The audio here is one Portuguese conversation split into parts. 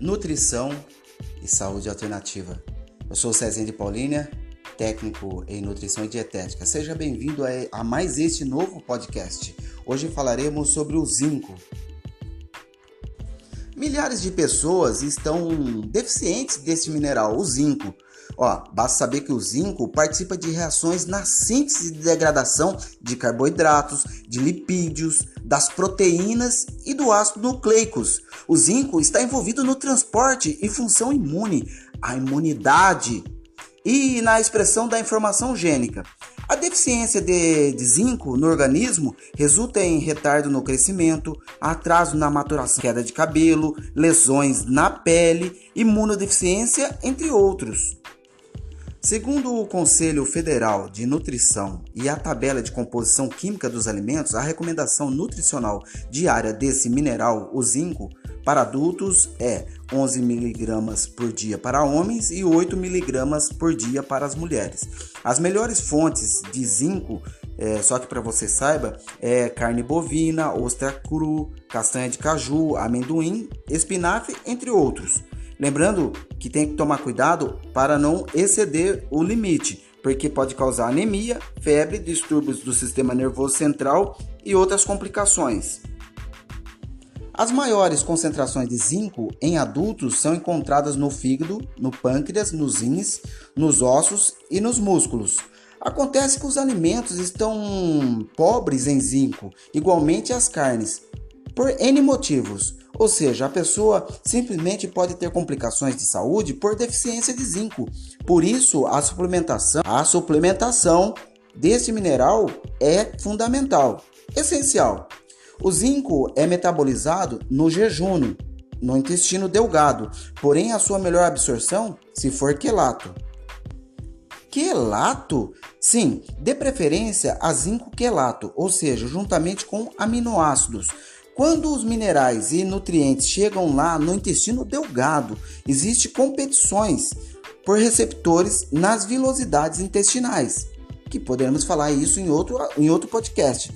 nutrição e saúde alternativa. Eu sou Cezinha de Paulínia, técnico em nutrição e dietética. Seja bem-vindo a, mais este novo podcast. Hoje falaremos sobre o zinco. Milhares de pessoas estão deficientes desse mineral, o zinco. Ó, basta saber que o zinco participa de reações na síntese e degradação de carboidratos, de lipídios, das proteínas e do ácido nucleicos. O zinco está envolvido no transporte e função imune, a imunidade e na expressão da informação gênica. A deficiência de, de, zinco no organismo resulta em retardo no crescimento, atraso na maturação, queda de cabelo, lesões na pele, imunodeficiência, entre outros. Segundo o Conselho Federal de Nutrição e a tabela de composição química dos alimentos, a recomendação nutricional diária desse mineral, o zinco, para adultos é 11 mg por dia para homens e 8 mg por dia para as mulheres. As melhores fontes de zinco, é, só que para você saiba, é carne bovina, ostra cru, castanha de caju, amendoim, espinafre, entre outros. Lembrando que tem que tomar cuidado para não exceder o limite, porque pode causar anemia, febre, distúrbios do sistema nervoso central e outras complicações. As maiores concentrações de zinco em adultos são encontradas no fígado, no pâncreas, nos rins, nos ossos e nos músculos. Acontece que os alimentos estão pobres em zinco, igualmente as carnes, por N motivos. Ou seja, a pessoa simplesmente pode ter complicações de saúde por deficiência de zinco. Por isso, a suplementação, a suplementação desse mineral é fundamental, essencial. O zinco é metabolizado no jejum, no intestino delgado, porém a sua melhor absorção se for quelato. Quelato? Sim, de preferência a zinco quelato, ou seja, juntamente com aminoácidos. Quando os minerais e nutrientes chegam lá no intestino delgado, existem competições por receptores nas vilosidades intestinais, que podemos falar isso em outro, em outro podcast.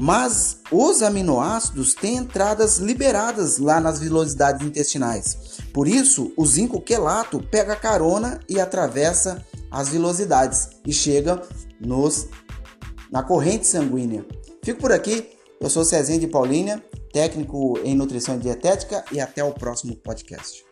Mas os aminoácidos têm entradas liberadas lá nas vilosidades intestinais. Por isso, o zinco quelato pega carona e atravessa as vilosidades e chega nos na corrente sanguínea. Fico por aqui. Eu sou Cezinha de Paulínia, técnico em nutrição e dietética, e até o próximo podcast.